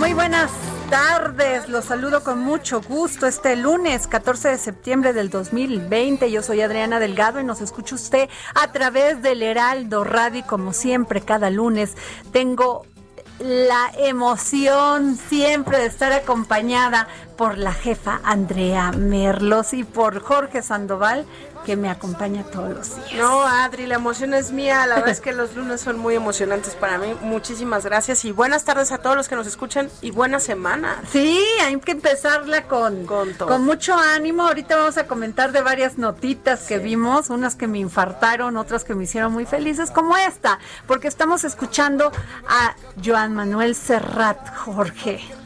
Muy buenas tardes. Los saludo con mucho gusto este lunes 14 de septiembre del 2020. Yo soy Adriana Delgado y nos escucha usted a través del Heraldo Radio como siempre cada lunes tengo la emoción siempre de estar acompañada por la jefa Andrea Merlos y por Jorge Sandoval, que me acompaña todos los días. No, Adri, la emoción es mía. La verdad es que los lunes son muy emocionantes para mí. Muchísimas gracias y buenas tardes a todos los que nos escuchan y buena semana. Sí, hay que empezarla con, con, con mucho ánimo. Ahorita vamos a comentar de varias notitas que vimos, unas que me infartaron, otras que me hicieron muy felices, como esta, porque estamos escuchando a Joan Manuel Serrat, Jorge.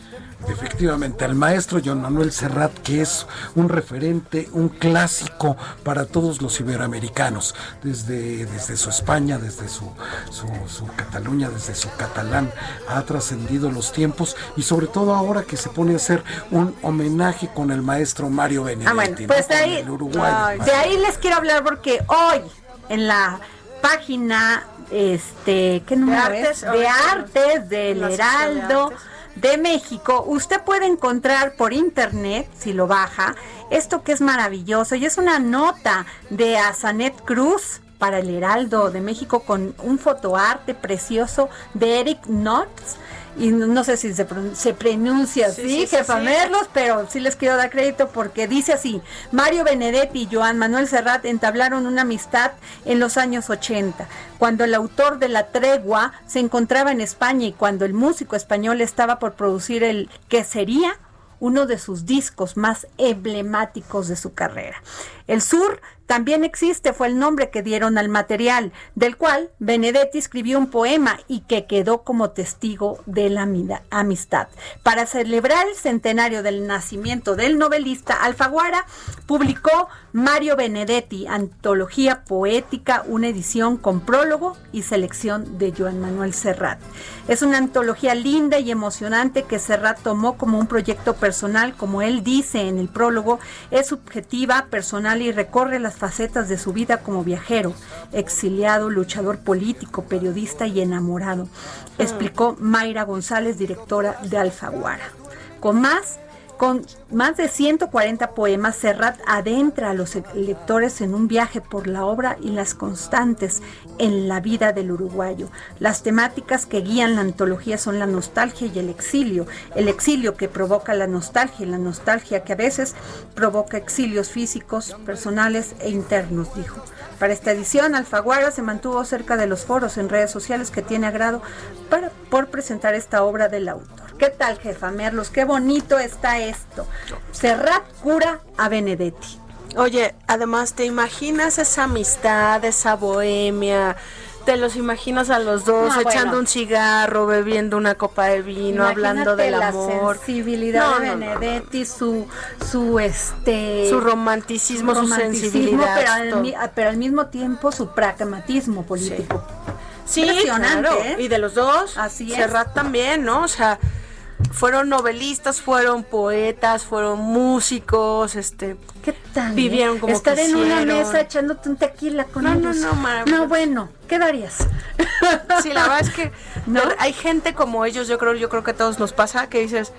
Efectivamente, al maestro John Manuel Serrat, que es un referente, un clásico para todos los iberoamericanos, desde, desde su España, desde su, su, Cataluña, desde su catalán, ha trascendido los tiempos y sobre todo ahora que se pone a hacer un homenaje con el maestro Mario Benedetti. Ah, bueno, pues de ahí, de ahí les quiero hablar porque hoy en la página este qué número de artes, de artes del Heraldo de México, usted puede encontrar por internet, si lo baja, esto que es maravilloso y es una nota de Azanet Cruz para el Heraldo de México con un fotoarte precioso de Eric Knotts y no sé si se, pronuncia así, jefa Merlos, pero sí les quiero dar crédito porque dice así, Mario Benedetti y Joan Manuel Serrat entablaron una amistad en los años 80, cuando el autor de La Tregua se encontraba en España y cuando el músico español estaba por producir el que sería uno de sus discos más emblemáticos de su carrera. El sur también existe, fue el nombre que dieron al material, del cual Benedetti escribió un poema y que quedó como testigo de la amistad. Para celebrar el centenario del nacimiento del novelista, Alfaguara publicó Mario Benedetti, Antología Poética, una edición con prólogo y selección de Joan Manuel Serrat. Es una antología linda y emocionante que Serrat tomó como un proyecto personal, como él dice en el prólogo, es subjetiva, personal y recorre las facetas de su vida como viajero, exiliado, luchador político, periodista y enamorado, explicó Mayra González, directora de Alfaguara. Con más con más de 140 poemas, Serrat adentra a los lectores en un viaje por la obra y las constantes en la vida del uruguayo. Las temáticas que guían la antología son la nostalgia y el exilio. El exilio que provoca la nostalgia y la nostalgia que a veces provoca exilios físicos, personales e internos, dijo. Para esta edición, Alfaguara se mantuvo cerca de los foros en redes sociales que tiene agrado para, por presentar esta obra del autor. ¿Qué tal, jefa Merlos? Qué bonito está esto. Serrat cura a Benedetti. Oye, además, ¿te imaginas esa amistad, esa bohemia? Te los imaginas a los dos echando un cigarro, bebiendo una copa de vino, hablando del la amor. sensibilidad de Benedetti, su su este su romanticismo, su, sensibilidad, pero al, mismo tiempo su pragmatismo político. Sí, claro. ¿eh? y de los dos, Así Serrat también, ¿no? O sea, fueron novelistas, fueron poetas, fueron músicos, este, ¿qué tal? Vivieron como estar en una mesa echándote un tequila con no, ellos. No, no, no, bueno, ¿qué darías? Sí, la verdad es que ¿No? hay gente como ellos, yo creo, yo creo que a todos nos pasa que dices,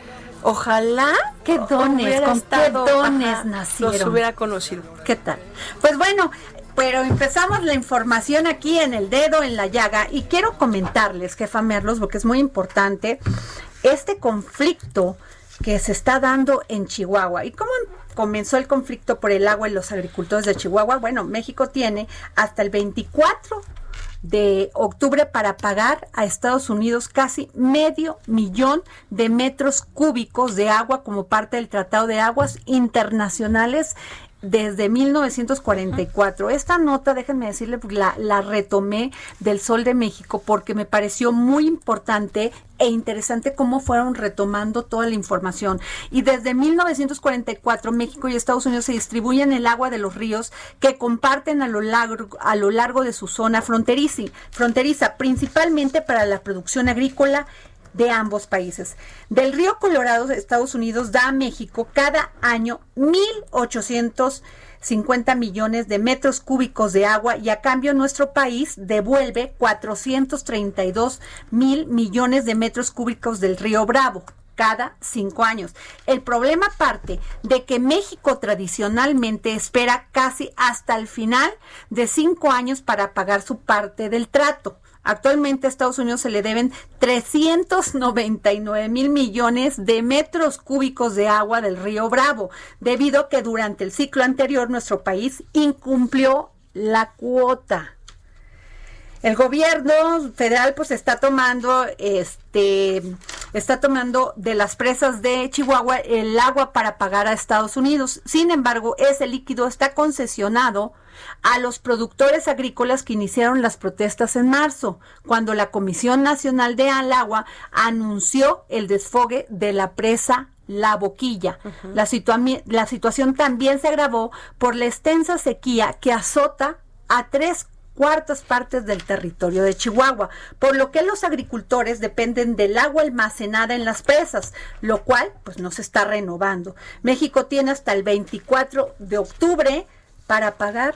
ojalá qué dones, con qué dones nacieron. Los hubiera conocido. ¿Qué tal? Pues bueno, pero empezamos la información aquí en el dedo, en la llaga, y quiero comentarles, jefa Merlos, porque es muy importante, este conflicto que se está dando en Chihuahua. ¿Y cómo comenzó el conflicto por el agua en los agricultores de Chihuahua? Bueno, México tiene hasta el 24 de octubre para pagar a Estados Unidos casi medio millón de metros cúbicos de agua como parte del Tratado de Aguas Internacionales desde 1944. Esta nota, déjenme decirle, pues, la, la retomé del Sol de México porque me pareció muy importante e interesante cómo fueron retomando toda la información. Y desde 1944 México y Estados Unidos se distribuyen el agua de los ríos que comparten a lo largo, a lo largo de su zona fronteriza, fronteriza, principalmente para la producción agrícola de ambos países. Del río Colorado, Estados Unidos da a México cada año 1.850 millones de metros cúbicos de agua y a cambio nuestro país devuelve 432 mil millones de metros cúbicos del río Bravo cada cinco años. El problema parte de que México tradicionalmente espera casi hasta el final de cinco años para pagar su parte del trato. Actualmente a Estados Unidos se le deben 399 mil millones de metros cúbicos de agua del río Bravo, debido a que durante el ciclo anterior nuestro país incumplió la cuota. El gobierno federal pues está tomando este está tomando de las presas de Chihuahua el agua para pagar a Estados Unidos. Sin embargo, ese líquido está concesionado a los productores agrícolas que iniciaron las protestas en marzo, cuando la Comisión Nacional de Agua anunció el desfogue de la presa la boquilla. la, la situación también se agravó por la extensa sequía que azota a tres cuartas partes del territorio de Chihuahua, por lo que los agricultores dependen del agua almacenada en las presas, lo cual pues no se está renovando. México tiene hasta el 24 de octubre para pagar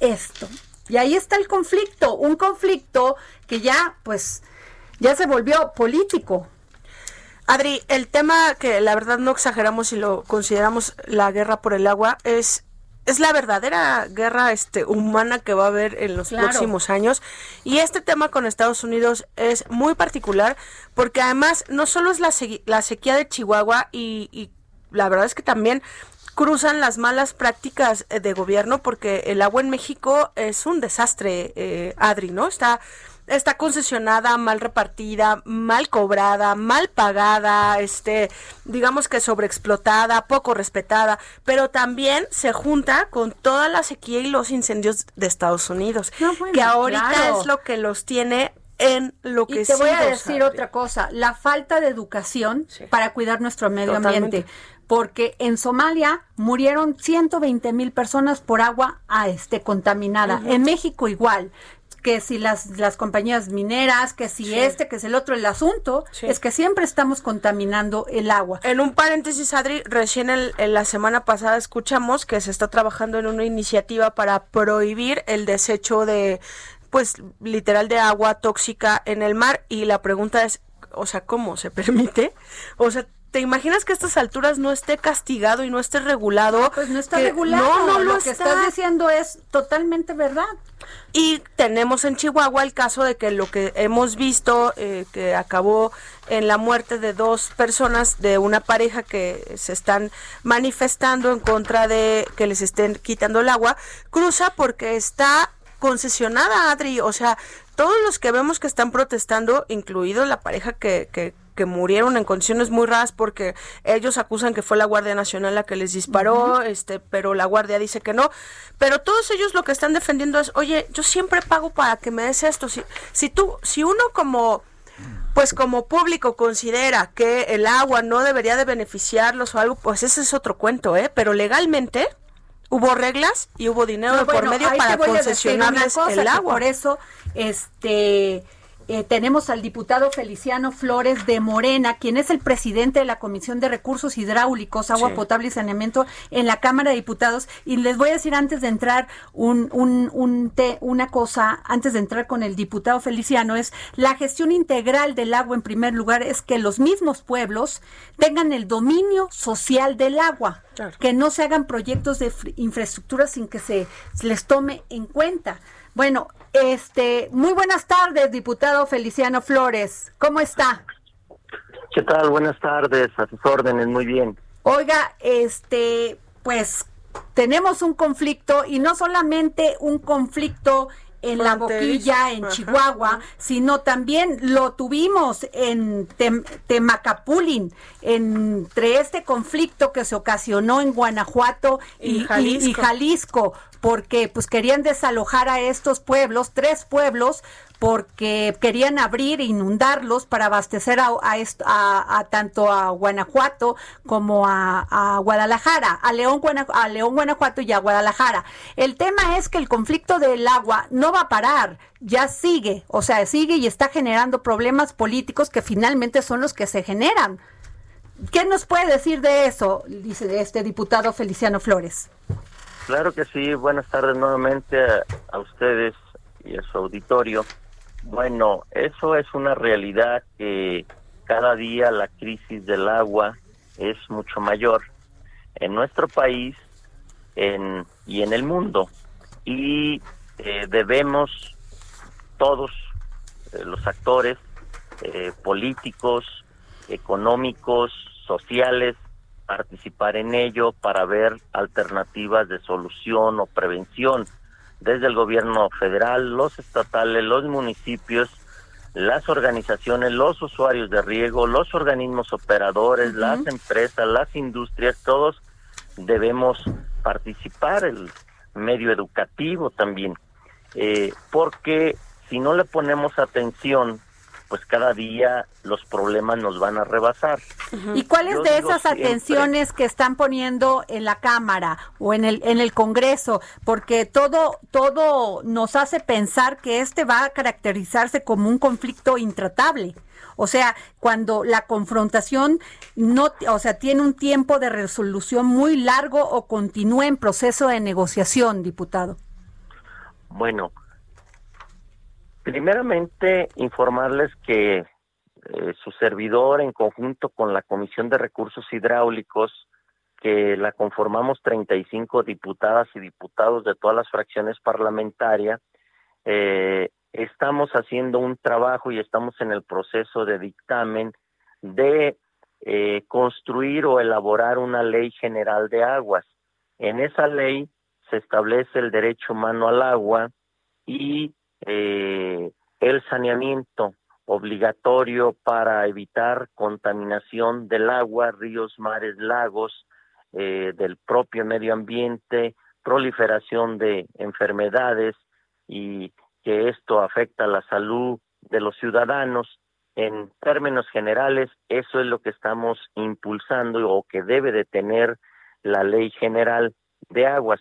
esto. Y ahí está el conflicto, un conflicto que ya, pues, ya se volvió político. Adri, el tema que la verdad no exageramos si lo consideramos la guerra por el agua es es la verdadera guerra este humana que va a haber en los próximos años y este tema con Estados Unidos es muy particular porque además no solo es la, la sequía de Chihuahua y, y la verdad es que también cruzan las malas prácticas eh, de gobierno porque el agua en México es un desastre, eh, Adri, ¿no? Está está concesionada, mal repartida, mal cobrada, mal pagada, este, digamos que sobreexplotada, poco respetada, pero también se junta con toda la sequía y los incendios de Estados Unidos, que ahorita es lo que los tiene en lo que y te voy a decir otra cosa, la falta de educación para cuidar nuestro medio ambiente porque en Somalia murieron 120 mil personas por agua a este contaminada. En México igual que si las, las compañías mineras, que si este, que es el otro, el asunto es que siempre estamos contaminando el agua. En un paréntesis, Adri, recién en la semana pasada escuchamos que se está trabajando en una iniciativa para prohibir el desecho de, pues, literal de agua tóxica en el mar y la pregunta es, o sea, ¿cómo se permite? O sea, ¿Te imaginas que a estas alturas no esté castigado y no esté regulado? Pues no está regulado. No, no lo, que estás diciendo es totalmente verdad. Y tenemos en Chihuahua el caso de que lo que hemos visto, eh, que acabó en la muerte de dos personas de una pareja que se están manifestando en contra de que les estén quitando el agua, cruza porque está concesionada, Adri. O sea, todos los que vemos que están protestando, incluido la pareja que, que que murieron en condiciones muy raras porque ellos acusan que fue la Guardia Nacional la que les disparó, este, pero la Guardia dice que no. Pero todos ellos lo que están defendiendo es, oye, yo siempre pago para que me des esto. Si, si tú, si uno como pues como público considera que el agua no debería de beneficiarlos o algo, pues ese es otro cuento, ¿eh? Pero legalmente hubo reglas y hubo dinero por medio para concesionarles el agua. Por eso, este eh, tenemos al diputado Feliciano Flores de Morena, quien es el presidente de la Comisión de Recursos Hidráulicos, Agua Potable y Saneamiento en la Cámara de Diputados. Y les voy a decir antes de entrar un, un, un una cosa, antes de entrar con el diputado Feliciano, es la gestión integral del agua en primer lugar, es que los mismos pueblos tengan el dominio social del agua. Que no se hagan proyectos de infraestructura sin que se les tome en cuenta. Bueno, este, muy buenas tardes, diputado Feliciano Flores. ¿Cómo está? ¿Qué tal? Buenas tardes, a sus órdenes, muy bien. Oiga, este, pues tenemos un conflicto y no solamente un conflicto en la boquilla, en Chihuahua, sino también lo tuvimos en Temacapulín, entre este conflicto que se ocasionó en Guanajuato y, Jalisco. Porque pues querían desalojar a estos pueblos, tres pueblos, porque querían abrir e inundarlos para abastecer a, a, tanto a Guanajuato como a, Guadalajara, a León, a León, Guanajuato y a Guadalajara. El tema es que el conflicto del agua no va a parar, ya sigue, o sea, sigue y está generando problemas políticos que finalmente son los que se generan. ¿Qué nos puede decir de eso? Dice este diputado Feliciano Flores. Claro que sí, buenas tardes nuevamente a ustedes y a su auditorio. Bueno, eso es una realidad que cada día la crisis del agua es mucho mayor en nuestro país en, y en el mundo. Y eh, debemos todos eh, los actores eh, políticos, económicos, sociales, participar en ello para ver alternativas de solución o prevención. Desde el gobierno federal, los estatales, los municipios, las organizaciones, los usuarios de riego, los organismos operadores, las empresas, las industrias, todos debemos participar, el medio educativo también, eh, porque si no le ponemos atención pues cada día los problemas nos van a rebasar. ¿Y cuáles de esas atenciones que están poniendo en la Cámara o en el en el Congreso? Porque todo todo nos hace pensar que este va a caracterizarse como un conflicto intratable. O sea, cuando la confrontación no, o sea, tiene un tiempo de resolución muy largo o continúa en proceso de negociación, diputado. Bueno, Primeramente, informarles que eh, su servidor, en conjunto con la Comisión de Recursos Hidráulicos, que la conformamos 35 diputadas y diputados de todas las fracciones parlamentarias, eh, estamos haciendo un trabajo y estamos en el proceso de dictamen de eh, construir o elaborar una ley general de aguas. En esa ley se establece el derecho humano al agua y eh, el saneamiento obligatorio para evitar contaminación del agua, ríos, mares, lagos, eh, del propio medio ambiente, proliferación de enfermedades y que esto afecta la salud de los ciudadanos. En términos generales, eso es lo que estamos impulsando o que debe de tener la ley general de aguas.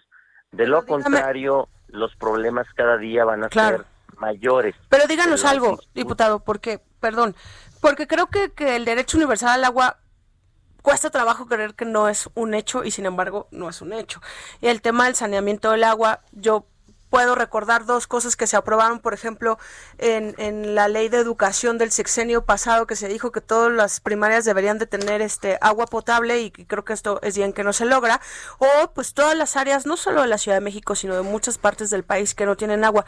De lo contrario, los problemas cada día van a ser mayores. Pero díganos algo, diputado, porque, perdón, porque creo que, que el derecho universal al agua cuesta trabajo creer que no es un hecho y sin embargo no es un hecho. Y el tema del saneamiento del agua, yo puedo recordar dos cosas que se aprobaron, por ejemplo, en, en, la ley de educación del sexenio pasado, que se dijo que todas las primarias deberían de tener este agua potable y creo que esto es bien que no se logra, o pues todas las áreas, no solo de la Ciudad de México, sino de muchas partes del país que no tienen agua.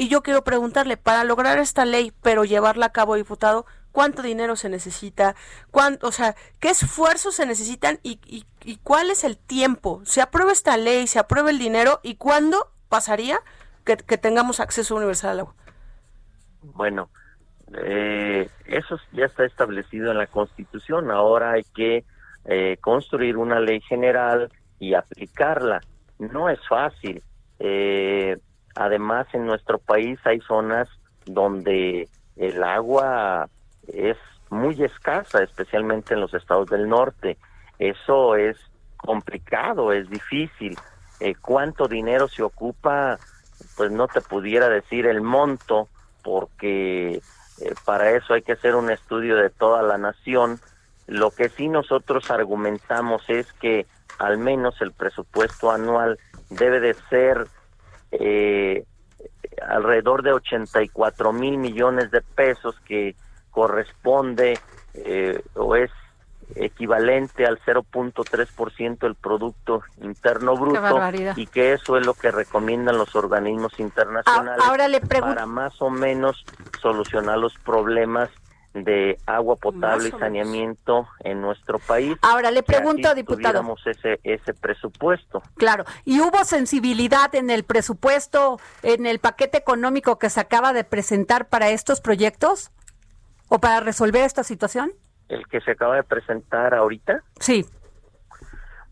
Y yo quiero preguntarle, para lograr esta ley, pero llevarla a cabo, diputado, ¿cuánto dinero se necesita? ¿Cuánto, o sea, qué esfuerzos se necesitan y, y, cuál es el tiempo? ¿Se aprueba esta ley, se aprueba el dinero y cuándo pasaría que, tengamos acceso universal al agua? Bueno, eh, eso ya está establecido en la Constitución. Ahora hay que eh, construir una ley general y aplicarla. No es fácil. Eh, además, en nuestro país hay zonas donde el agua es muy escasa, especialmente en los estados del norte. Eso es complicado, es difícil eh, cuánto dinero se ocupa, pues no te pudiera decir el monto, porque eh, para eso hay que hacer un estudio de toda la nación. Lo que sí nosotros argumentamos es que al menos el presupuesto anual debe de ser eh, alrededor de 84 mil millones de pesos que corresponde eh, o es equivalente al 0.3% del Producto Interno Bruto y que eso es lo que recomiendan los organismos internacionales para más o menos solucionar los problemas de agua potable y saneamiento en nuestro país. Ahora le pregunto, diputado. ese ese presupuesto. Claro, y hubo sensibilidad en el presupuesto, en el paquete económico que se acaba de presentar para estos proyectos o para resolver esta situación el que se acaba de presentar ahorita? Sí.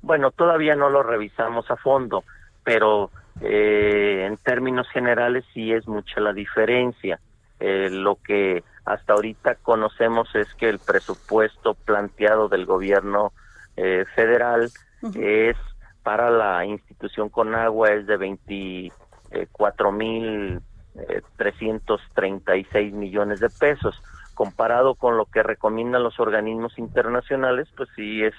Bueno, todavía no lo revisamos a fondo, pero eh, en términos generales sí es mucha la diferencia. Eh, lo que hasta ahorita conocemos es que el presupuesto planteado del gobierno eh, federal es para la institución con agua es de 24 mil 336 millones de pesos. Comparado con lo que recomiendan los organismos internacionales, pues sí es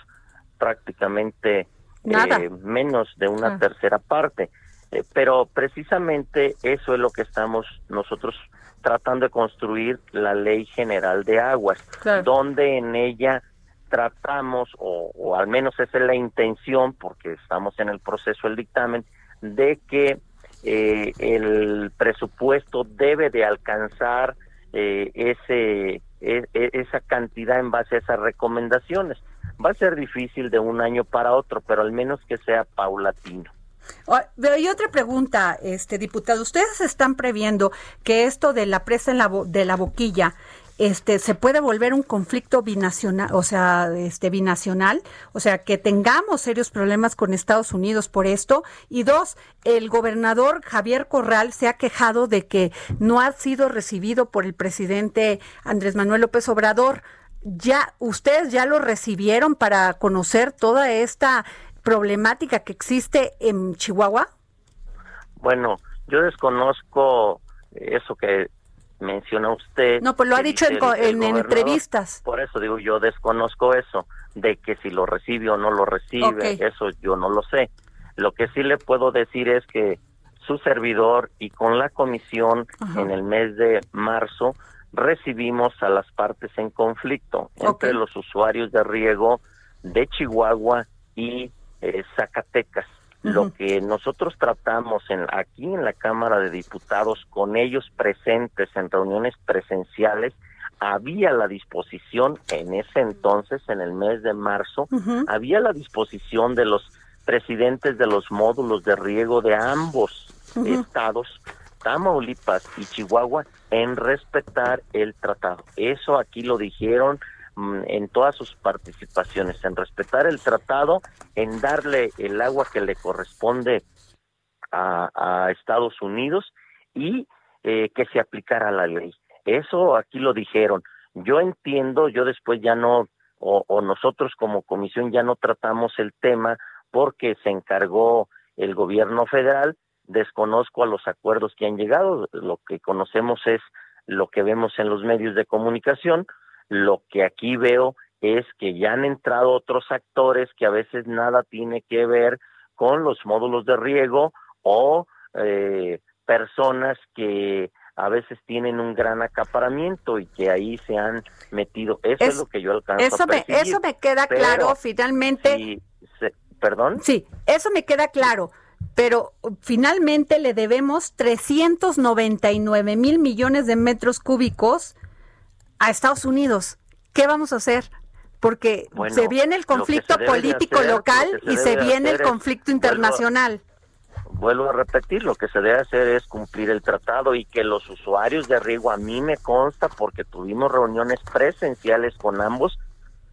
prácticamente eh, menos de una tercera parte. Eh, pero precisamente eso es lo que estamos nosotros tratando de construir la ley general de aguas, donde en ella tratamos, o, o, al menos esa es la intención, porque estamos en el proceso del dictamen, de que eh, el presupuesto debe de alcanzar eh, ese, e, e, esa cantidad en base a esas recomendaciones. Va a ser difícil de un año para otro, pero al menos que sea paulatino. Pero hay otra pregunta, este diputado. ¿Ustedes están previendo que esto de la presa en la de la boquilla este se puede volver un conflicto binacional, o sea, este binacional, o sea, que tengamos serios problemas con Estados Unidos por esto y dos, el gobernador Javier Corral se ha quejado de que no ha sido recibido por el presidente Andrés Manuel López Obrador. Ya ustedes ya lo recibieron para conocer toda esta problemática que existe en Chihuahua? Bueno, yo desconozco eso que menciona usted. No, pues lo ha dicho en, entrevistas. Por eso digo, yo desconozco eso, de que si lo recibe o no lo recibe, eso yo no lo sé. Lo que sí le puedo decir es que su servidor y con la comisión en el mes de marzo recibimos a las partes en conflicto entre los usuarios de riego de Chihuahua y eh, Zacatecas. Lo que nosotros tratamos en, aquí en la Cámara de Diputados con ellos presentes en reuniones presenciales, había la disposición en ese entonces, en el mes de marzo, había la disposición de los presidentes de los módulos de riego de ambos estados Tamaulipas y Chihuahua en respetar el tratado. Eso aquí lo dijeron en todas sus participaciones, en respetar el tratado, en darle el agua que le corresponde a, Estados Unidos y eh, que se aplicara la ley. Eso aquí lo dijeron. Yo entiendo, yo después ya no, o nosotros como comisión ya no tratamos el tema porque se encargó el gobierno federal, desconozco a los acuerdos que han llegado, lo que conocemos es lo que vemos en los medios de comunicación, lo que aquí veo es que ya han entrado otros actores que a veces nada tiene que ver con los módulos de riego o eh, personas que a veces tienen un gran acaparamiento y que ahí se han metido. Eso es, lo que yo alcanzo eso a Me, eso me queda claro, finalmente. ¿Perdón? Sí, eso me queda claro pero finalmente le debemos 399 mil millones de metros cúbicos a Estados Unidos. ¿Qué vamos a hacer? Porque se viene el conflicto político local y se viene el conflicto internacional. Vuelvo, a repetir, lo que se debe hacer es cumplir el tratado y que los usuarios de riego, a mí me consta porque tuvimos reuniones presenciales con ambos,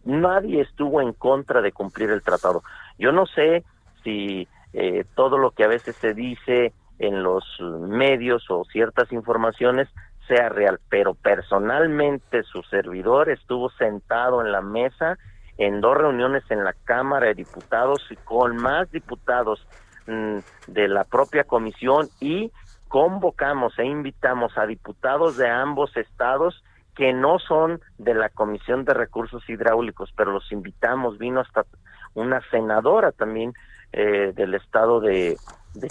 nadie estuvo en contra de cumplir el tratado. Yo no sé si eh, todo lo que a veces se dice en los medios o ciertas informaciones sea real, pero personalmente su servidor estuvo sentado en la mesa en dos reuniones en la Cámara de Diputados y con más diputados mm, de la propia comisión y convocamos e invitamos a diputados de ambos estados que no son de la Comisión de Recursos Hidráulicos, pero los invitamos, vino hasta una senadora también eh, del estado de,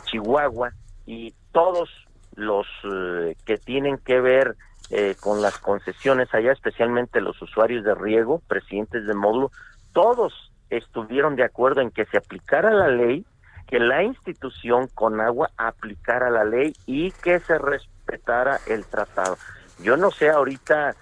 Chihuahua y todos los eh, que tienen que ver eh, con las concesiones allá, especialmente los usuarios de riego, presidentes de módulo, todos estuvieron de acuerdo en que se aplicara la ley, que la institución con agua aplicara la ley y que se respetara el tratado. Yo no sé ahorita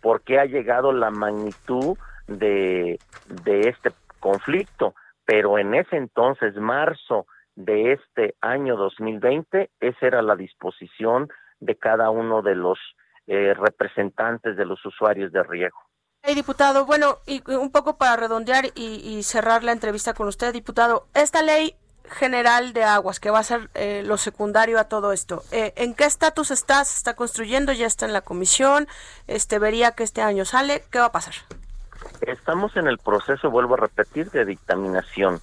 por qué ha llegado la magnitud de, de este conflicto pero en ese entonces, marzo de este año 2020, esa era la disposición de cada uno de los eh, representantes de los usuarios de riego. diputado, bueno, y un poco para redondear y, cerrar la entrevista con usted, diputado, esta ley general de aguas, que va a ser eh, lo secundario a todo esto. Eh, ¿En qué estatus está? ¿Se está construyendo? ¿Ya está en la comisión? Este, ¿Vería que este año sale? ¿Qué va a pasar? Estamos en el proceso, vuelvo a repetir, de dictaminación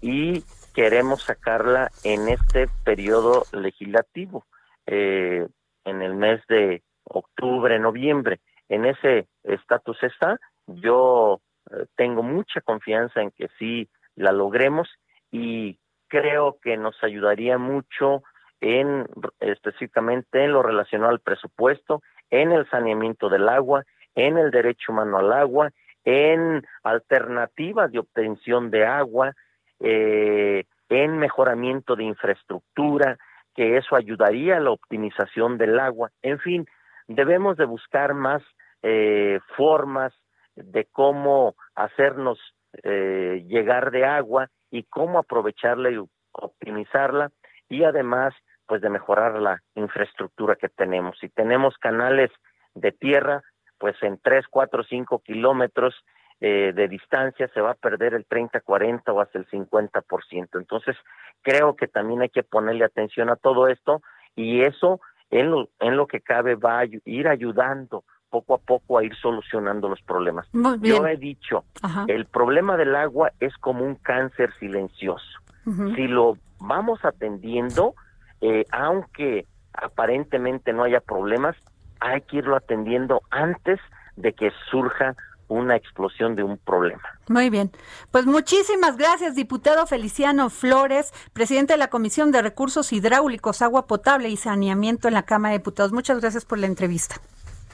y queremos sacarla en este periodo legislativo, eh, en el mes de octubre, noviembre. En ese estatus está. Yo eh, tengo mucha confianza en que sí la logremos y creo que nos ayudaría mucho en específicamente en lo relacionado al presupuesto, en el saneamiento del agua, en el derecho humano al agua en alternativas de obtención de agua, eh, en mejoramiento de infraestructura, que eso ayudaría a la optimización del agua. En fin, debemos de buscar más eh, formas de cómo hacernos eh, llegar de agua y cómo aprovecharla y optimizarla y además pues de mejorar la infraestructura que tenemos. Si tenemos canales de tierra, pues en 3, 4, 5 kilómetros eh, de distancia se va a perder el 30, 40 o hasta el 50%. Entonces, creo que también hay que ponerle atención a todo esto y eso en lo, en lo que cabe va a ir ayudando poco a poco a ir solucionando los problemas. Yo he dicho, el problema del agua es como un cáncer silencioso. Si lo vamos atendiendo, eh, aunque aparentemente no haya problemas, hay que irlo atendiendo antes de que surja una explosión de un problema. Muy bien. Pues muchísimas gracias, diputado Feliciano Flores, presidente de la Comisión de Recursos Hidráulicos, Agua Potable y Saneamiento en la Cámara de Diputados. Muchas gracias por la entrevista.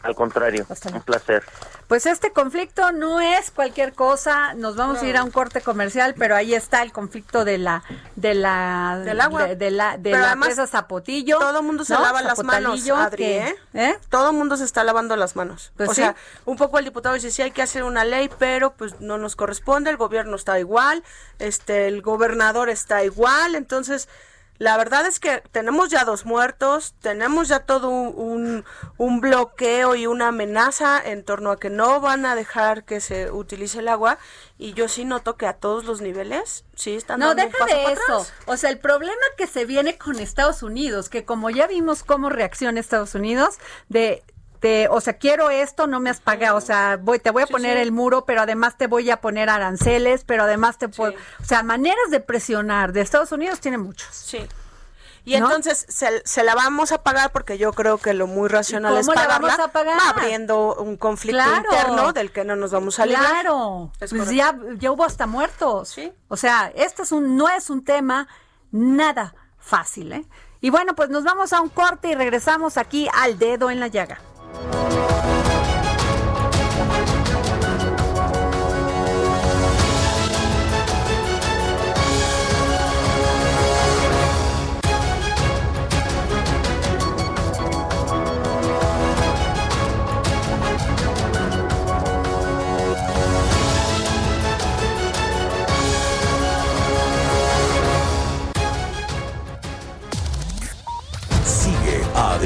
Al contrario, un placer. Pues este conflicto no es cualquier cosa. Nos vamos a ir a un corte comercial, pero ahí está el conflicto de la de la del agua de, la de la presa Zapotillo. Todo el mundo se lava las manos, Adri, ¿eh? ¿eh? Todo el mundo se está lavando las manos. Pues o sea, un poco el diputado dice sí hay que hacer una ley, pero pues no nos corresponde. El gobierno está igual, este, el gobernador está igual, entonces La verdad es que tenemos ya dos muertos, tenemos ya todo un, un, bloqueo y una amenaza en torno a que no van a dejar que se utilice el agua y yo sí noto que a todos los niveles sí están No, deja de eso. O sea, el problema que se viene con Estados Unidos, que como ya vimos cómo reacciona Estados Unidos, de o sea, quiero esto, no me has pagado, o sea, voy, te voy a poner el muro, pero además te voy a poner aranceles, pero además te puedo, o sea, maneras de presionar de Estados Unidos tiene muchos. Sí. Y entonces se, la vamos a pagar porque yo creo que lo muy racional es pagarla, a pagar? abriendo un conflicto interno del que no nos vamos a librar. Claro, pues ya, ya hubo hasta muertos. ¿Sí? O sea, este es un, no es un tema nada fácil, ¿eh? Y bueno, pues nos vamos a un corte y regresamos aquí al dedo en la llaga. Música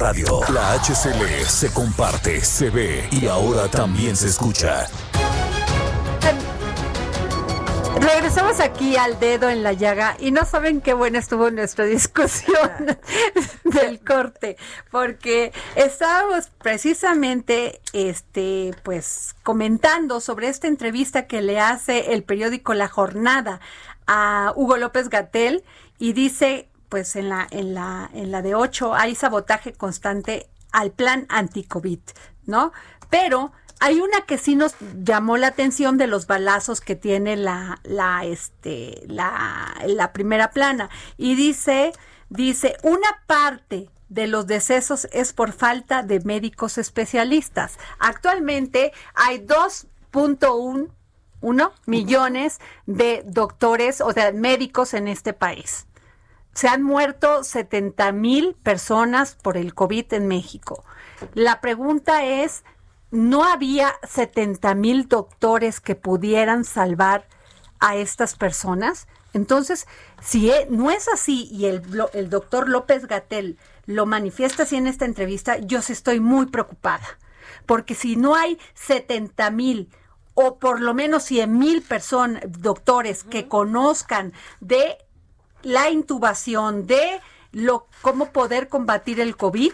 Radio. La HCL se comparte, se ve y ahora también se escucha. Regresamos aquí al dedo en la llaga y no saben qué buena estuvo nuestra discusión del corte, porque estábamos precisamente este pues comentando sobre esta entrevista que le hace el periódico La Jornada a Hugo López Gatel y dice pues en la, en la, en la de 8 hay sabotaje constante al plan anti-COVID, ¿no? Pero hay una que sí nos llamó la atención de los balazos que tiene la, la, este, la, la primera plana. Y dice, dice, una parte de los decesos es por falta de médicos especialistas. Actualmente hay 2.1 millones de doctores, o sea, médicos en este país. Se han muerto 70 mil personas por el COVID en México. La pregunta es, ¿no había 70 mil doctores que pudieran salvar a estas personas? Entonces, si e, no es así y el, el doctor López Gatel lo manifiesta así en esta entrevista, yo sí estoy muy preocupada. Porque si no hay 70 mil o por lo menos 100 mil personas, doctores que conozcan de la intubación, de lo, cómo poder combatir el COVID,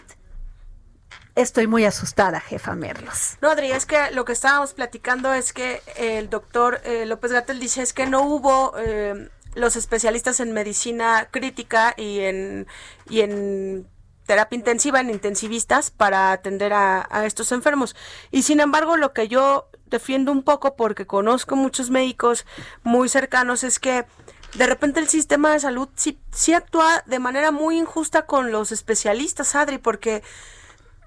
estoy muy asustada, jefa Merlos. No, Adri, es que lo que estábamos platicando es que el doctor eh, López Gatel dice es que no hubo eh, los especialistas en medicina crítica y en, y en terapia intensiva, en intensivistas, para atender a, a estos enfermos. Y sin embargo, lo que yo defiendo un poco, porque conozco muchos médicos muy cercanos, es que de repente el sistema de salud sí, sí actúa de manera muy injusta con los especialistas, Adri, porque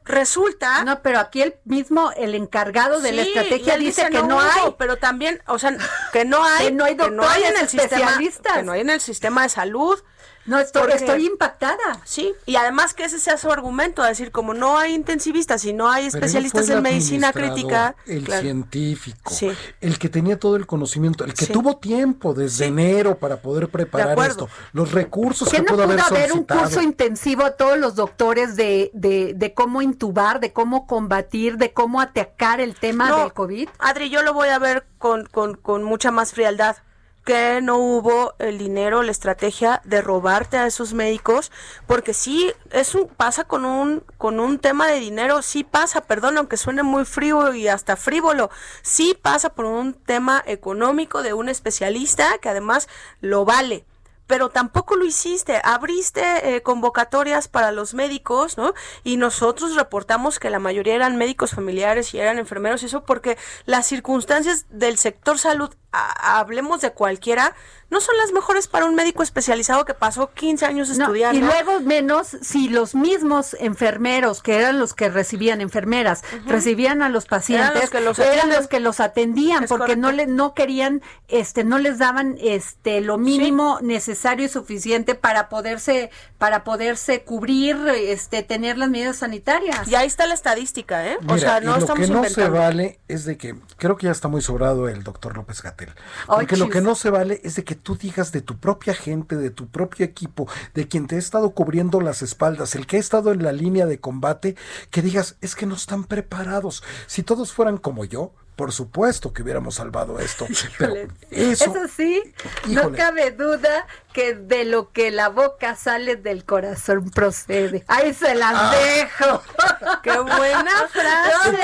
resulta no pero aquí el mismo el encargado de la estrategia dice, que no, hay pero también o sea que no hay que no hay doctores en el sistema que no hay en el sistema de salud no, estoy, estoy impactada. Sí, y además que ese sea su argumento, decir, como no hay intensivistas y no hay especialistas en medicina crítica. El científico, el que tenía todo el conocimiento, el que tuvo tiempo desde enero para poder preparar esto, los recursos que no pudo haber, haber un curso intensivo a todos los doctores de, de, de, cómo intubar, de cómo combatir, de cómo atacar el tema del COVID? Adri, yo lo voy a ver con, con, con mucha más frialdad que no hubo el dinero, la estrategia de robarte a esos médicos, porque sí, eso pasa con un, con un tema de dinero, sí pasa, perdón, aunque suene muy frío y hasta frívolo, sí pasa por un tema económico de un especialista que además lo vale pero tampoco lo hiciste. Abriste eh, convocatorias para los médicos, ¿no? Y nosotros reportamos que la mayoría eran médicos familiares y eran enfermeros, eso porque las circunstancias del sector salud hablemos de cualquiera, no son las mejores para un médico especializado que pasó 15 años estudiando. y luego menos si los mismos enfermeros, que eran los que recibían enfermeras, recibían a los pacientes, eran los que los, atendían porque no le no querían este no les daban este lo mínimo necesario y suficiente para poderse para poderse cubrir, este tener las medidas sanitarias. Y ahí está la estadística, ¿eh? o sea, no lo estamos que no se vale es de que creo que ya está muy sobrado el doctor López Porque lo que no se vale es de que tú digas de tu propia gente, de tu propio equipo, de quien te ha estado cubriendo las espaldas, el que ha estado en la línea de combate, que digas, es que no están preparados. Si todos fueran como yo, por supuesto que hubiéramos salvado esto. eso, sí, no cabe duda que de lo que la boca sale del corazón procede. Ahí se las ah. dejo. Qué buena frase.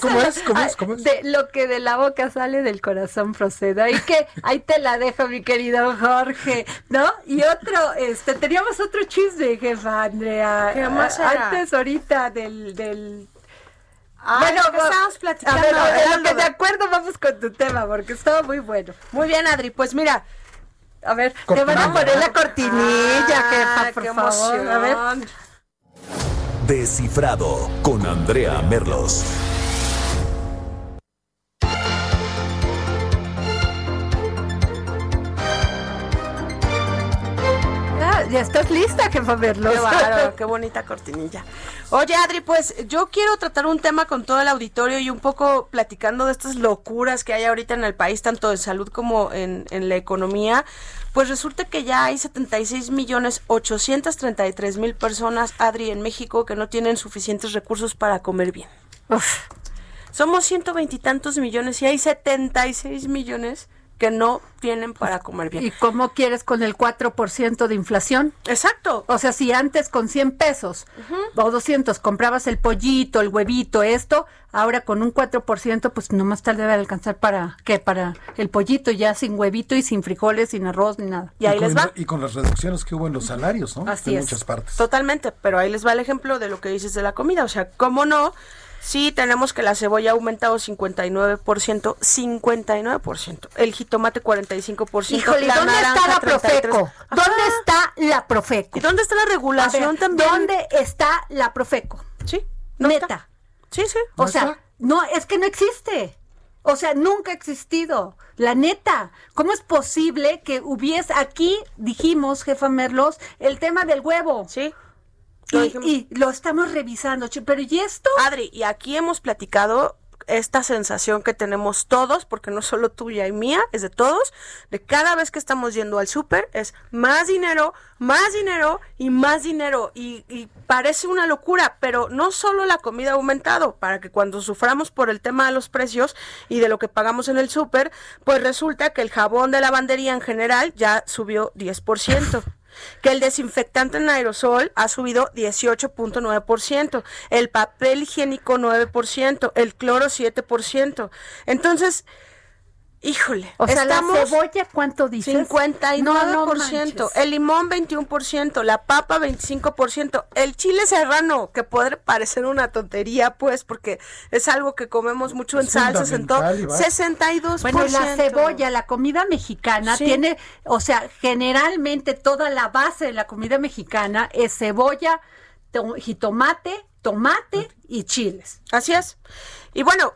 ¿Cómo, es? ¿Cómo es? ¿Cómo es? De lo que de la boca sale del corazón procede. Ahí que ahí te la dejo, mi querido Jorge, ¿no? Y otro, este, teníamos otro chisme, jefa Andrea. ¿Qué más Antes ahorita del, del bueno, estamos platicando. A ver, lo que de acuerdo vamos con tu tema, porque estaba muy bueno. Muy bien, Adri. Pues mira, a ver, te van a poner la cortinilla, ah, por qué favor. A ver. Descifrado con Andrea Merlos. Ya estás lista, jefa Merlos. Qué qué bonita cortinilla. Oye, Adri, pues yo quiero tratar un tema con todo el auditorio y un poco platicando de estas locuras que hay ahorita en el país, tanto en salud como en, la economía. Pues resulta que ya hay 76 millones 833 mil personas, Adri, en México que no tienen suficientes recursos para comer bien. Somos ciento veintitantos millones y hay 76 millones que no tienen para comer bien. ¿Y cómo quieres con el 4% de inflación? Exacto. O sea, si antes con 100 pesos o 200 comprabas el pollito, el huevito, esto, ahora con un 4%, pues nomás tal debe alcanzar para, ¿qué? Para el pollito ya sin huevito y sin frijoles, sin arroz, ni nada. Y, ahí les va. Y con las reducciones que hubo en los salarios, ¿no? Así en muchas partes. Totalmente, pero ahí les va el ejemplo de lo que dices de la comida. O sea, ¿cómo no? Sí, tenemos que la cebolla ha aumentado 59%, 59%. El jitomate 45%. Híjole, ¿dónde está la Profeco? ¿Dónde está la Profeco? ¿Y dónde está la regulación también? ¿Dónde está la Profeco? Sí. Neta. Sí, sí. O sea, no, es que no existe. O sea, nunca ha existido. La neta, ¿cómo es posible que hubiese aquí, dijimos, jefa Merlos, el tema del huevo? Sí. Y, lo estamos revisando, pero ¿y esto? Adri, y aquí hemos platicado esta sensación que tenemos todos, porque no solo tuya y mía, es de todos, de cada vez que estamos yendo al súper, es más dinero, más dinero y más dinero. Y, y, parece una locura, pero no solo la comida ha aumentado, para que cuando suframos por el tema de los precios y de lo que pagamos en el súper, pues resulta que el jabón de lavandería en general ya subió 10% que el desinfectante en aerosol ha subido 18.9%, el papel higiénico 9%, el cloro 7%. Entonces, Híjole, o sea, la cebolla, ¿cuánto dices? 59%, el limón 21%, la papa 25%, el chile serrano, que puede parecer una tontería, pues, porque es algo que comemos mucho en salsas, en todo, 62%. Bueno, la cebolla, la comida mexicana tiene, o sea, generalmente toda la base de la comida mexicana es cebolla, jitomate, tomate y chiles. Así es. Y bueno,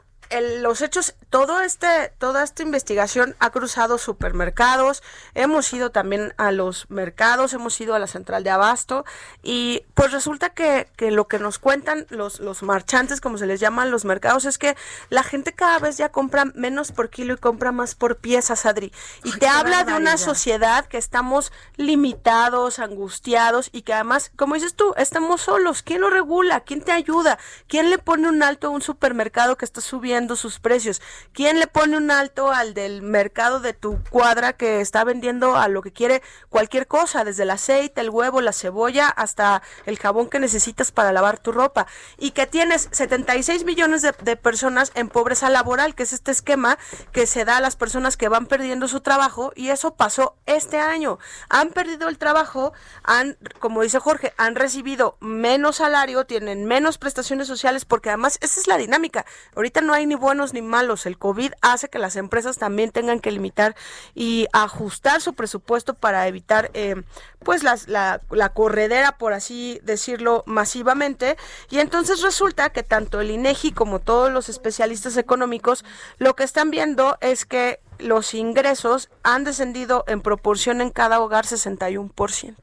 los hechos, todo este, toda esta investigación ha cruzado supermercados, hemos ido también a los mercados, hemos ido a la central de abasto y pues resulta que, que lo que nos cuentan los, los marchantes, como se les llaman los mercados, es que la gente cada vez ya compra menos por kilo y compra más por piezas, Adri. Y te habla de una sociedad que estamos limitados, angustiados y que además, como dices tú, estamos solos. ¿Quién lo regula? ¿Quién te ayuda? ¿Quién le pone un alto a un supermercado que está subiendo sus precios. ¿Quién le pone un alto al del mercado de tu cuadra que está vendiendo a lo que quiere cualquier cosa, desde el aceite, el huevo, la cebolla, hasta el jabón que necesitas para lavar tu ropa? Y que tienes 76 millones de, personas en pobreza laboral, que es este esquema que se da a las personas que van perdiendo su trabajo y eso pasó este año. Han perdido el trabajo, han, como dice Jorge, han recibido menos salario, tienen menos prestaciones sociales, porque además esa es la dinámica. Ahorita no hay ni buenos ni malos. El COVID hace que las empresas también tengan que limitar y ajustar su presupuesto para evitar eh, pues la, la corredera, por así decirlo, masivamente. Y entonces resulta que tanto el INEGI como todos los especialistas económicos lo que están viendo es que los ingresos han descendido en proporción en cada hogar 61%.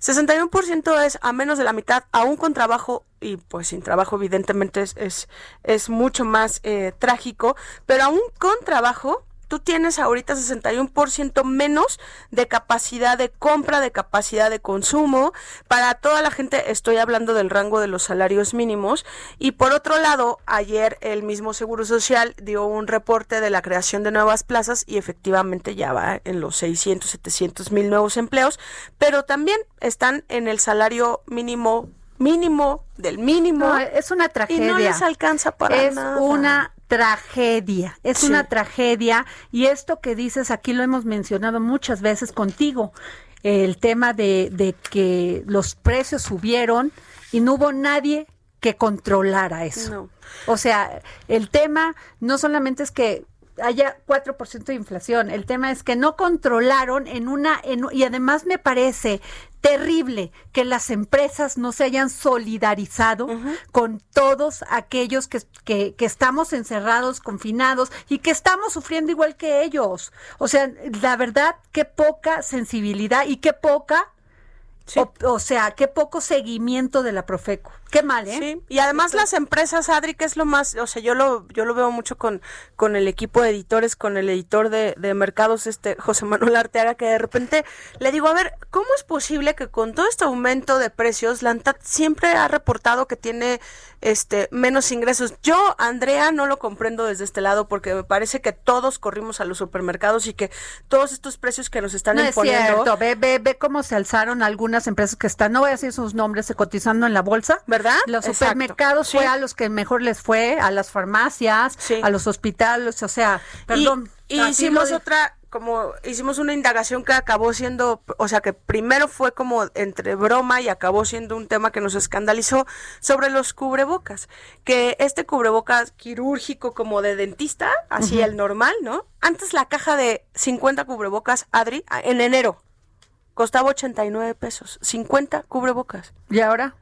61% es a menos de la mitad, aún con trabajo, y pues sin trabajo evidentemente es, es, es mucho más eh, trágico, pero aún con trabajo tú tienes ahorita 61% menos de capacidad de compra, de capacidad de consumo. Para toda la gente estoy hablando del rango de los salarios mínimos. Y por otro lado, ayer el mismo Seguro Social dio un reporte de la creación de nuevas plazas y efectivamente ya va en los 600, 700 mil nuevos empleos, pero también están en el salario mínimo mínimo del mínimo. es una tragedia. Y no les alcanza para nada. Es una tragedia, es una tragedia y esto que dices aquí lo hemos mencionado muchas veces contigo, el tema de, de que los precios subieron y no hubo nadie que controlara eso. O sea, el tema no solamente es que haya 4% de inflación. El tema es que no controlaron en una, en, y además me parece terrible que las empresas no se hayan solidarizado con todos aquellos que, que, que, estamos encerrados, confinados y que estamos sufriendo igual que ellos. O sea, la verdad, qué poca sensibilidad y qué poca o, sea, qué poco seguimiento de la Profeco. Qué mal, ¿eh? Sí, y además las empresas, Adri, que es lo más, o sea, yo lo, yo lo veo mucho con, con el equipo de editores, con el editor de, de mercados, este José Manuel Arteaga, que de repente le digo, a ver, ¿cómo es posible que con todo este aumento de precios, la siempre ha reportado que tiene este menos ingresos? Yo, Andrea, no lo comprendo desde este lado porque me parece que todos corrimos a los supermercados y que todos estos precios que nos están imponiendo. Es cierto, ve, ve, ve cómo se alzaron algunas empresas que están, no voy a decir sus nombres, cotizando en la bolsa. ¿Verdad? Los supermercados fue a los que mejor les fue, a las farmacias, a los hospitales, o sea, perdón. Y, hicimos otra, como hicimos una indagación que acabó siendo, o sea, que primero fue como entre broma y acabó siendo un tema que nos escandalizó sobre los cubrebocas, que este cubrebocas quirúrgico como de dentista, así el normal, ¿no? Antes la caja de 50 cubrebocas, Adri, en enero, costaba 89 pesos, 50 cubrebocas. ¿Y ahora?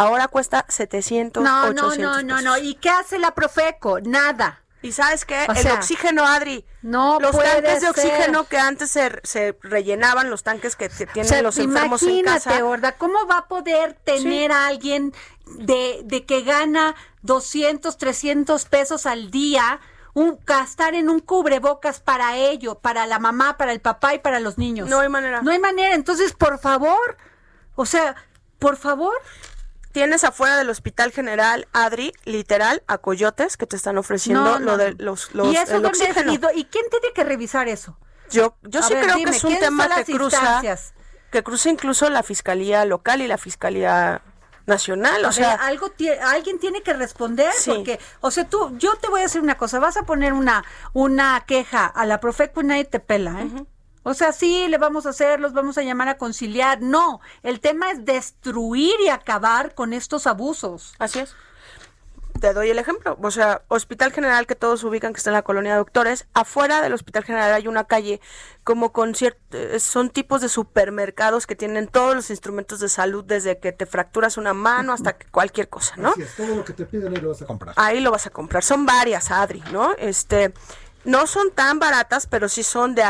Ahora cuesta 700, no, 800 No, no, no, no. ¿Y qué hace la Profeco? Nada. ¿Y sabes qué? el oxígeno, Adri. No Los tanques de oxígeno que antes se, se, rellenaban, los tanques que, tienen los enfermos en casa. Imagínate, ¿cómo va a poder tener a alguien de, de que gana 200, 300 pesos al día un gastar en un cubrebocas para ello, para la mamá, para el papá y para los niños. No hay manera. No hay manera. Entonces, por favor, o sea, por favor. Tienes afuera del Hospital General Adri, literal, a coyotes que te están ofreciendo lo de los, los ¿Y eso el oxígeno. ¿Y quién tiene que revisar eso? Yo, yo sí creo que es un tema que cruza, que cruza incluso la fiscalía local y la fiscalía nacional, o sea, algo alguien tiene que responder porque, o sea, tú, yo te voy a decir una cosa, vas a poner una una queja a la Profeco y nadie te pela, ¿eh? O sea, sí, le vamos a hacer, los vamos a llamar a conciliar. No, el tema es destruir y acabar con estos abusos. Así es te doy el ejemplo. O sea, Hospital General que todos ubican que está en la colonia de doctores, afuera del Hospital General hay una calle como con eh, son tipos de supermercados que tienen todos los instrumentos de salud desde que te fracturas una mano hasta que cualquier cosa, ¿no? Así es, todo lo que te piden ahí lo vas a comprar. Ahí lo vas a comprar. Son varias, Adri, ¿no? Este, no son tan baratas, pero sí son de,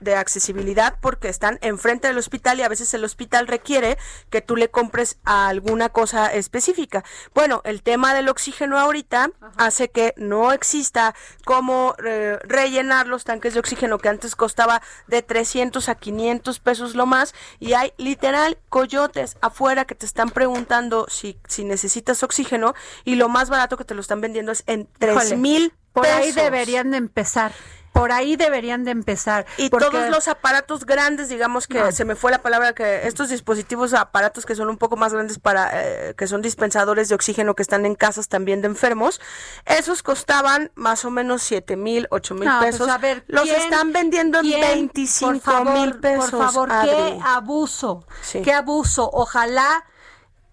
de accesibilidad porque están enfrente del hospital y a veces el hospital requiere que tú le compres alguna cosa específica. Bueno, el tema del oxígeno ahorita hace que no exista cómo eh, rellenar los tanques de oxígeno que antes costaba de 300 a 500 pesos lo más y hay literal coyotes afuera que te están preguntando si, si necesitas oxígeno y lo más barato que te lo están vendiendo es en tres mil Por ahí deberían de empezar por ahí deberían de empezar. Y todos los aparatos grandes, digamos que se me fue la palabra, que estos dispositivos, aparatos que son un poco más grandes para, eh, que son dispensadores de oxígeno que están en casas también de enfermos, esos costaban más o menos 7 mil, 8 mil pues, pesos. los están vendiendo en 25 mil pesos. Por favor, qué abuso, qué abuso. Ojalá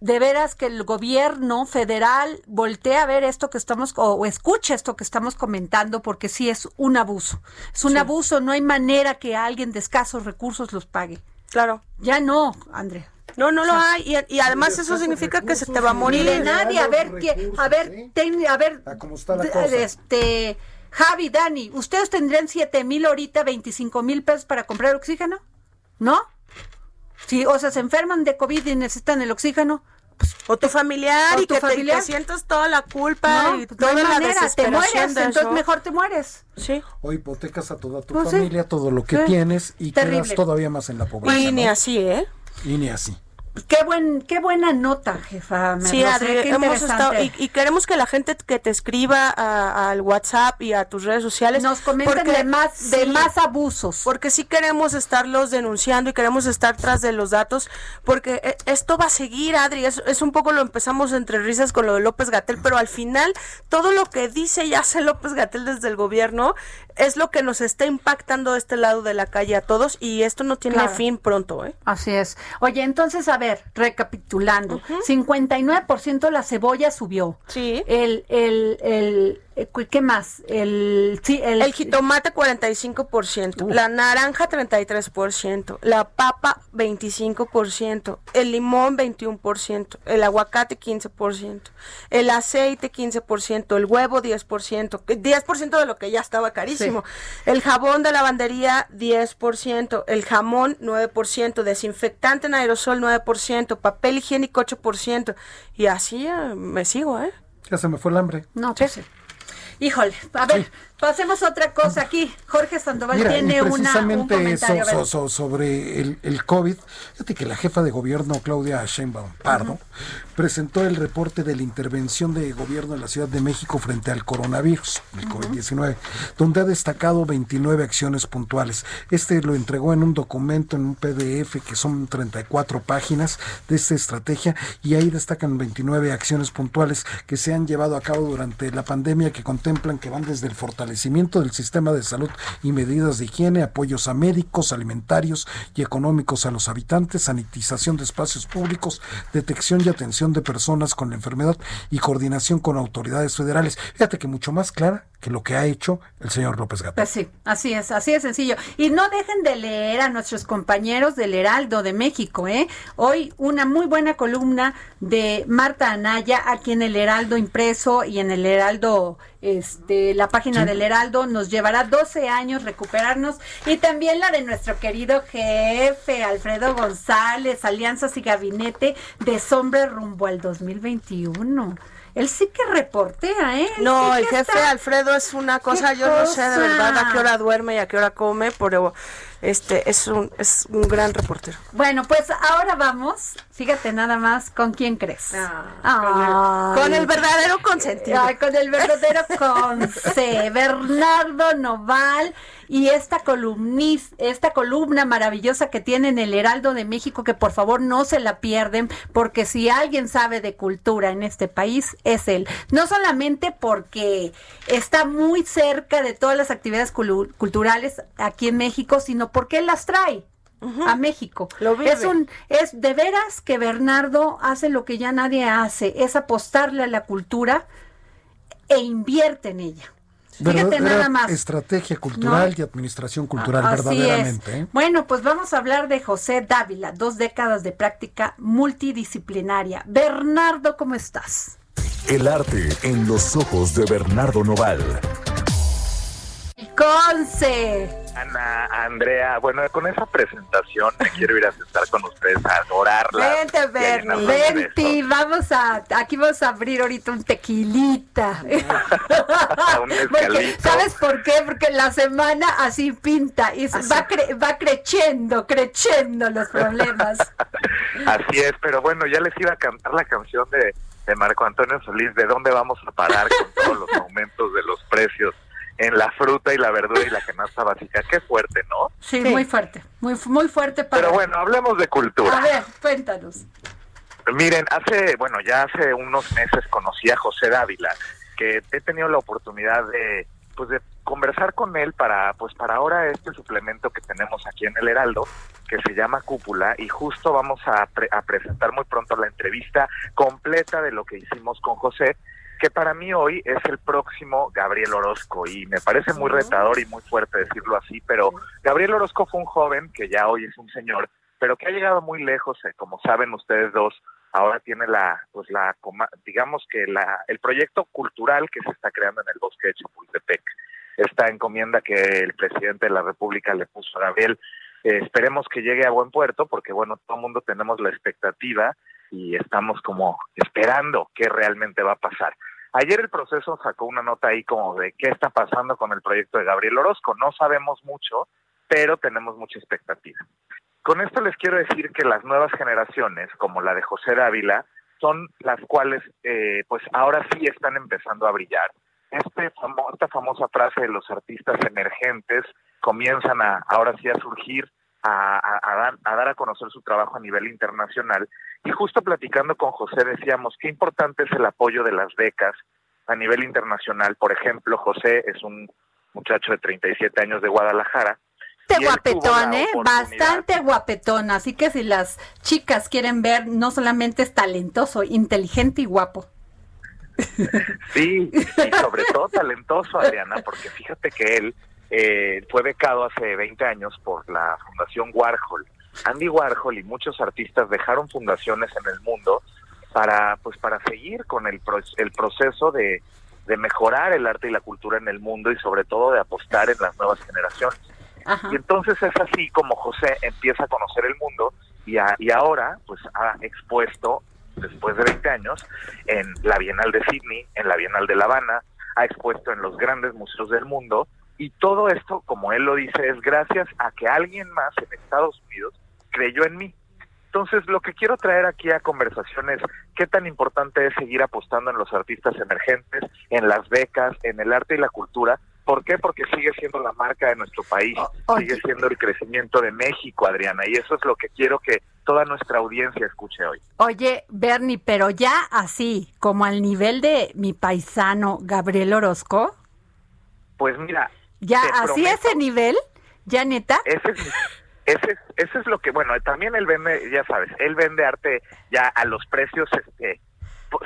de veras que el gobierno federal voltee a ver esto que estamos, o, escuche esto que estamos comentando, porque sí es un abuso. Es un abuso, no hay manera que alguien de escasos recursos los pague. Claro. Ya no, Andrea. No, no lo hay. Y, además eso significa que se te va a morir. de nadie, a ver, qué, a ver, a ver, ¿Cómo está la cosa? este, Javi, Dani, ¿ustedes tendrían siete mil ahorita, 25 mil pesos para comprar oxígeno? ¿No? Sí, o sea, se enferman de COVID y necesitan el oxígeno. Pues, o tu familiar y que, Te, sientas toda la culpa y pues, toda la manera, te mueres, entonces mejor te mueres. Sí. O hipotecas a toda tu pues familia, todo lo que tienes y quedas todavía más en la pobreza. Y ni así, ¿eh? Y ni así. Qué buen, qué buena nota, jefa. sí, Adri, hemos estado y, queremos que la gente que te escriba al WhatsApp y a tus redes sociales nos comenten de más, de más abusos, porque sí queremos estarlos denunciando y queremos estar tras de los datos, porque e, esto va a seguir, Adri. Es, es un poco lo empezamos entre risas con lo de López Gatel, pero al final todo lo que dice y hace López Gatel desde el gobierno es lo que nos está impactando de este lado de la calle a todos y esto no tiene fin pronto, ¿eh? Así es. Oye, entonces a ver, recapitulando, 59% la cebolla subió. Sí. El, el, el, ¿qué más? El, sí, el, el jitomate 45%, la naranja 33%, la papa 25%, el limón 21%, el aguacate 15%, el aceite 15%, el huevo 10%, 10% de lo que ya estaba carísimo, el jabón de lavandería 10%, el jamón 9%, desinfectante en aerosol 9%, papel higiénico 8%, y así eh, me sigo, ¿eh? Ya se me fue el hambre. No, pues sí. Híjole, a ver, pasemos otra cosa aquí. Jorge Sandoval tiene una, un comentario. sobre el, el, COVID, fíjate que la jefa de gobierno, Claudia Sheinbaum Pardo, presentó el reporte de la intervención de gobierno en la Ciudad de México frente al coronavirus, el COVID-19, donde ha destacado 29 acciones puntuales. Este lo entregó en un documento, en un PDF, que son 34 páginas de esta estrategia, y ahí destacan 29 acciones puntuales que se han llevado a cabo durante la pandemia que contemplan que van desde el fortalecimiento del sistema de salud y medidas de higiene, apoyos a médicos, alimentarios y económicos a los habitantes, sanitización de espacios públicos, detección y atención de personas con la enfermedad y coordinación con autoridades federales. Fíjate que mucho más clara que lo que ha hecho el señor López Gatel. Pues sí, así es, así es sencillo. Y no dejen de leer a nuestros compañeros del Heraldo de México, ¿eh? Hoy una muy buena columna de Marta Anaya aquí en el Heraldo impreso y en el Heraldo este, la página del Heraldo nos llevará 12 años recuperarnos y también la de nuestro querido jefe Alfredo González, Alianzas y Gabinete de Sombra rumbo al 2021. Él sí que reportea, ¿eh? no, el jefe Alfredo es una cosa, yo no sé de verdad a qué hora duerme y a qué hora come, pero este es un es un gran reportero. Bueno, pues ahora vamos, fíjate nada más con quién crees. Ah, con, el, verdadero consentido. con el verdadero conce, Bernardo Noval y esta columnista, esta columna maravillosa que tiene en el Heraldo de México que por favor no se la pierden porque si alguien sabe de cultura en este país es él. No solamente porque está muy cerca de todas las actividades culturales aquí en México, sino ¿por qué las trae? a México. es un es de veras que Bernardo hace lo que ya nadie hace, es apostarle a la cultura e invierte en ella. Fíjate nada más. Estrategia cultural y administración cultural, verdaderamente. ¿eh? Bueno, pues vamos a hablar de José Dávila, dos décadas de práctica multidisciplinaria. Bernardo, ¿cómo estás? El arte en los ojos de Bernardo Noval. Conce. Ana, Andrea, bueno, con esa presentación me quiero ir a sentar con ustedes a adorarla. Vente, Bernie, vente, vamos a, aquí vamos a abrir ahorita un tequilita. un ¿Sabes por qué? Porque la semana así pinta y va, va creciendo, creciendo los problemas. así es, pero bueno, ya les iba a cantar la canción de de Marco Antonio Solís, ¿de dónde vamos a parar con todos los aumentos de los precios en la fruta y la verdura y la canasta básica? Qué fuerte, ¿no? Sí, muy fuerte, muy, muy fuerte para... Pero bueno, hablemos de cultura. A ver, cuéntanos. Miren, hace, bueno, ya hace unos meses conocí a José Dávila, que he tenido la oportunidad de, pues de conversar con él para, pues para ahora este suplemento que tenemos aquí en el Heraldo, que se llama Cúpula, y justo vamos a, a presentar muy pronto la entrevista completa de lo que hicimos con José, que para mí hoy es el próximo Gabriel Orozco y me parece muy retador y muy fuerte decirlo así, pero Gabriel Orozco fue un joven que ya hoy es un señor pero que ha llegado muy lejos, eh, como saben ustedes dos, ahora tiene la, pues la, digamos que la, el proyecto cultural que se está creando en el bosque de Chapultepec, esta encomienda que el presidente de la República le puso a Gabriel, eh, esperemos que llegue a buen puerto, porque bueno, todo el mundo tenemos la expectativa y estamos como esperando qué realmente va a pasar. Ayer el proceso sacó una nota ahí como de qué está pasando con el proyecto de Gabriel Orozco. No sabemos mucho, pero tenemos mucha expectativa. Con esto les quiero decir que las nuevas generaciones, como la de José Dávila, son las cuales, eh, pues ahora sí están empezando a brillar. Este esta famosa frase de los artistas emergentes comienzan a, ahora sí a surgir, a dar a conocer su trabajo a nivel internacional. Y justo platicando con José decíamos qué importante es el apoyo de las becas a nivel internacional. Por ejemplo, José es un muchacho de 37 años de Guadalajara guapetón, ¿eh? Bastante guapetón. Así que si las chicas quieren ver, no solamente es talentoso, inteligente y guapo. Sí, y sobre todo talentoso, Adriana, porque fíjate que él eh, fue becado hace 20 años por la Fundación Warhol. Andy Warhol y muchos artistas dejaron fundaciones en el mundo para, pues, para seguir con el, el proceso de, de mejorar el arte y la cultura en el mundo y sobre todo de apostar en las nuevas generaciones. Y entonces es así como José empieza a conocer el mundo y, y ahora pues ha expuesto, después de 20 años, en la Bienal de Sydney, en la Bienal de La Habana, ha expuesto en los grandes museos del mundo y todo esto, como él lo dice, es gracias a que alguien más en Estados Unidos creyó en mí. Entonces, lo que quiero traer aquí a conversación es qué tan importante es seguir apostando en los artistas emergentes, en las becas, en el arte y la cultura, ¿Por qué? Porque sigue siendo la marca de nuestro país, sigue siendo el crecimiento de México, Adriana, y eso es lo que quiero que toda nuestra audiencia escuche hoy. Oye, Bernie, pero ya así, como al nivel de mi paisano Gabriel Orozco. Pues mira. Ya así ese nivel, ya neta. Ese es, ese, ese es lo que, bueno, también él vende, ya sabes, él vende arte ya a los precios este,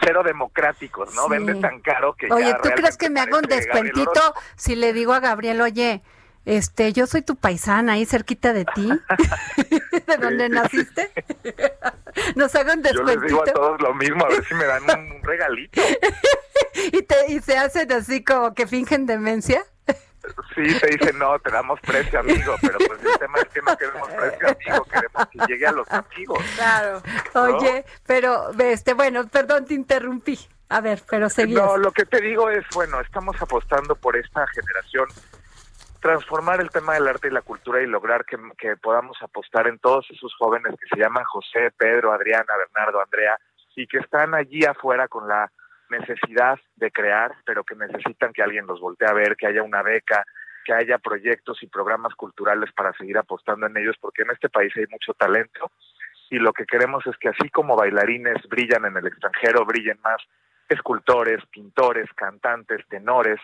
cero democráticos, ¿no? Vende tan caro que Oye, ¿tú crees que me haga un descuentito si le digo a Gabriel, oye, este, yo soy tu paisana ahí cerquita de ti, de donde naciste. Nos haga un descuentito. Yo les digo a todos lo mismo, a ver si me dan un regalito. y, te, y se hacen así como que fingen demencia. Sí, te dicen, no, te damos precio, amigo, pero pues el tema es que no queremos precio, amigo, queremos que llegue a los amigos. Claro. Oye, pero, este, bueno, perdón, te interrumpí. A ver, pero seguimos. No, lo que te digo es, bueno, estamos apostando por esta generación, transformar el tema del arte y la cultura y lograr que, que podamos apostar en todos esos jóvenes que se llaman José, Pedro, Adriana, Bernardo, Andrea, y que están allí afuera con la necesidad de crear, pero que necesitan que alguien los voltee a ver, que haya una beca, que haya proyectos y programas culturales para seguir apostando en ellos, porque en este país hay mucho talento y lo que queremos es que así como bailarines brillan en el extranjero, brillen más escultores, pintores, cantantes, tenores.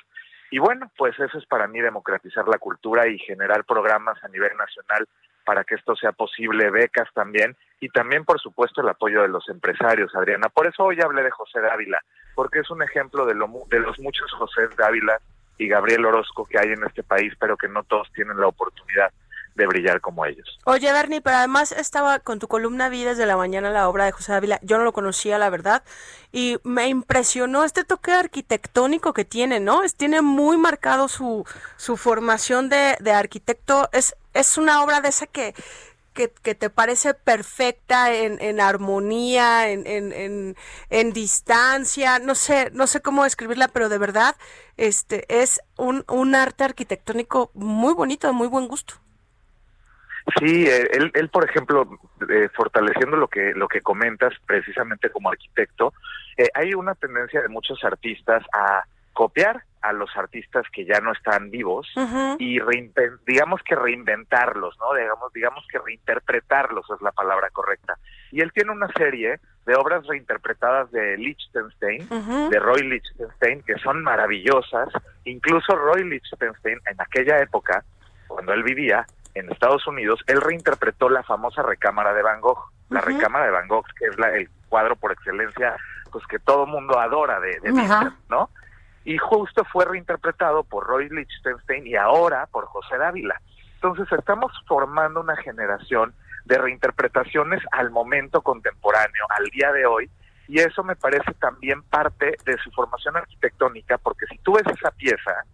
Y bueno, pues eso es para mí democratizar la cultura y generar programas a nivel nacional para que esto sea posible, becas también, y también, por supuesto, el apoyo de los empresarios, Adriana. Por eso hoy hablé de José Dávila, porque es un ejemplo de, lo, de los muchos José Dávila y Gabriel Orozco que hay en este país, pero que no todos tienen la oportunidad de brillar como ellos. Oye, Bernie, pero además estaba con tu columna Vi desde la mañana la obra de José Dávila. Yo no lo conocía, la verdad, y me impresionó este toque arquitectónico que tiene, ¿no? Es, tiene muy marcado su, su formación de, de arquitecto. Es, es una obra de esa que que, te parece perfecta en, en armonía, en, en, en, distancia, no sé, no sé cómo describirla, pero de verdad este es un, un arte arquitectónico muy bonito, de muy buen gusto. Sí, eh, él, él por ejemplo, eh, fortaleciendo lo que lo que comentas precisamente como arquitecto, eh, hay una tendencia de muchos artistas a copiar a los artistas que ya no están vivos y digamos que reinventarlos, ¿no? Digamos, digamos que reinterpretarlos es la palabra correcta. Y él tiene una serie de obras reinterpretadas de Liechtenstein, de Roy Lichtenstein, que son maravillosas. Incluso Roy Lichtenstein, en aquella época, cuando él vivía en Estados Unidos, él reinterpretó la famosa recámara de Van Gogh, la recámara de Van Gogh, que es la, el cuadro por excelencia, pues que todo mundo adora de, de ¿no? Y justo fue reinterpretado por Roy Lichtenstein y ahora por José Dávila. Entonces estamos formando una generación de reinterpretaciones al momento contemporáneo, al día de hoy, y eso me parece también parte de su formación arquitectónica, porque si tú ves esa pieza,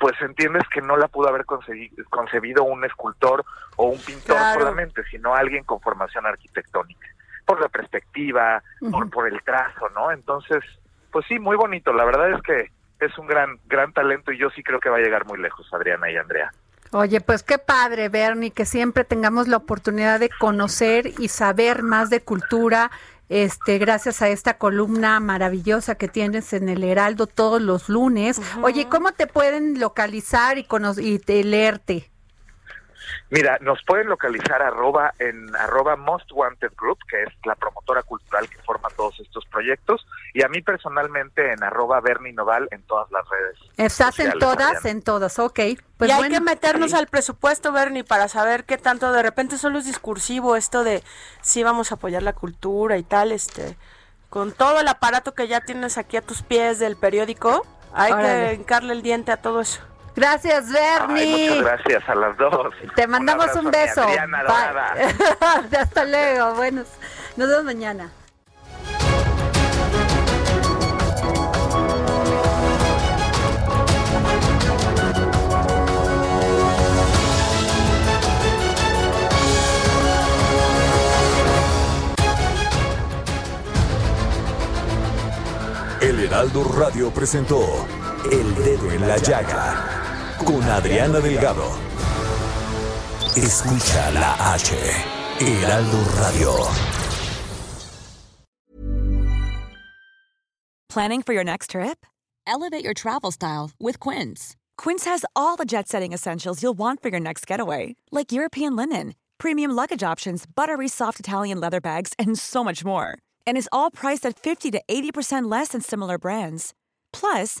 pues entiendes que no la pudo haber concebido un escultor o un pintor solamente, sino alguien con formación arquitectónica, por la perspectiva, por, por el trazo, ¿no? Entonces, pues sí, muy bonito, la verdad es que es un gran, gran talento y yo sí creo que va a llegar muy lejos, Adriana y Andrea. Oye, pues qué padre, Bernie, que siempre tengamos la oportunidad de conocer y saber más de cultura, este, gracias a esta columna maravillosa que tienes en el Heraldo todos los lunes. Oye, ¿cómo te pueden localizar y, y leerte? Mira, nos pueden localizar arroba en arroba Most Wanted Group, que es la promotora cultural que forma todos estos proyectos, y a mí personalmente en arroba Bernie Noval en todas las redes. ¿Estás en todas? En todas, ok. Pues y hay que meternos al presupuesto, Bernie, para saber qué tanto de repente solo es discursivo esto de si vamos a apoyar la cultura y tal, este, con todo el aparato que ya tienes aquí a tus pies del periódico, hay que hincarle el diente a todo eso. Gracias, Bernie. muchas gracias a las dos. Te mandamos un, beso. Hasta luego. Bueno, nos vemos mañana. El Heraldo Radio presentó El Dedo en la Llaga con Adriana Delgado. Escucha la H, Heraldo Radio. Planning for your next trip? Elevate your travel style with Quince. Quince has all the jet setting essentials you'll want for your next getaway, like European linen, premium luggage options, buttery soft Italian leather bags, and so much more. And is all priced at 50 to 80% less than similar brands. Plus,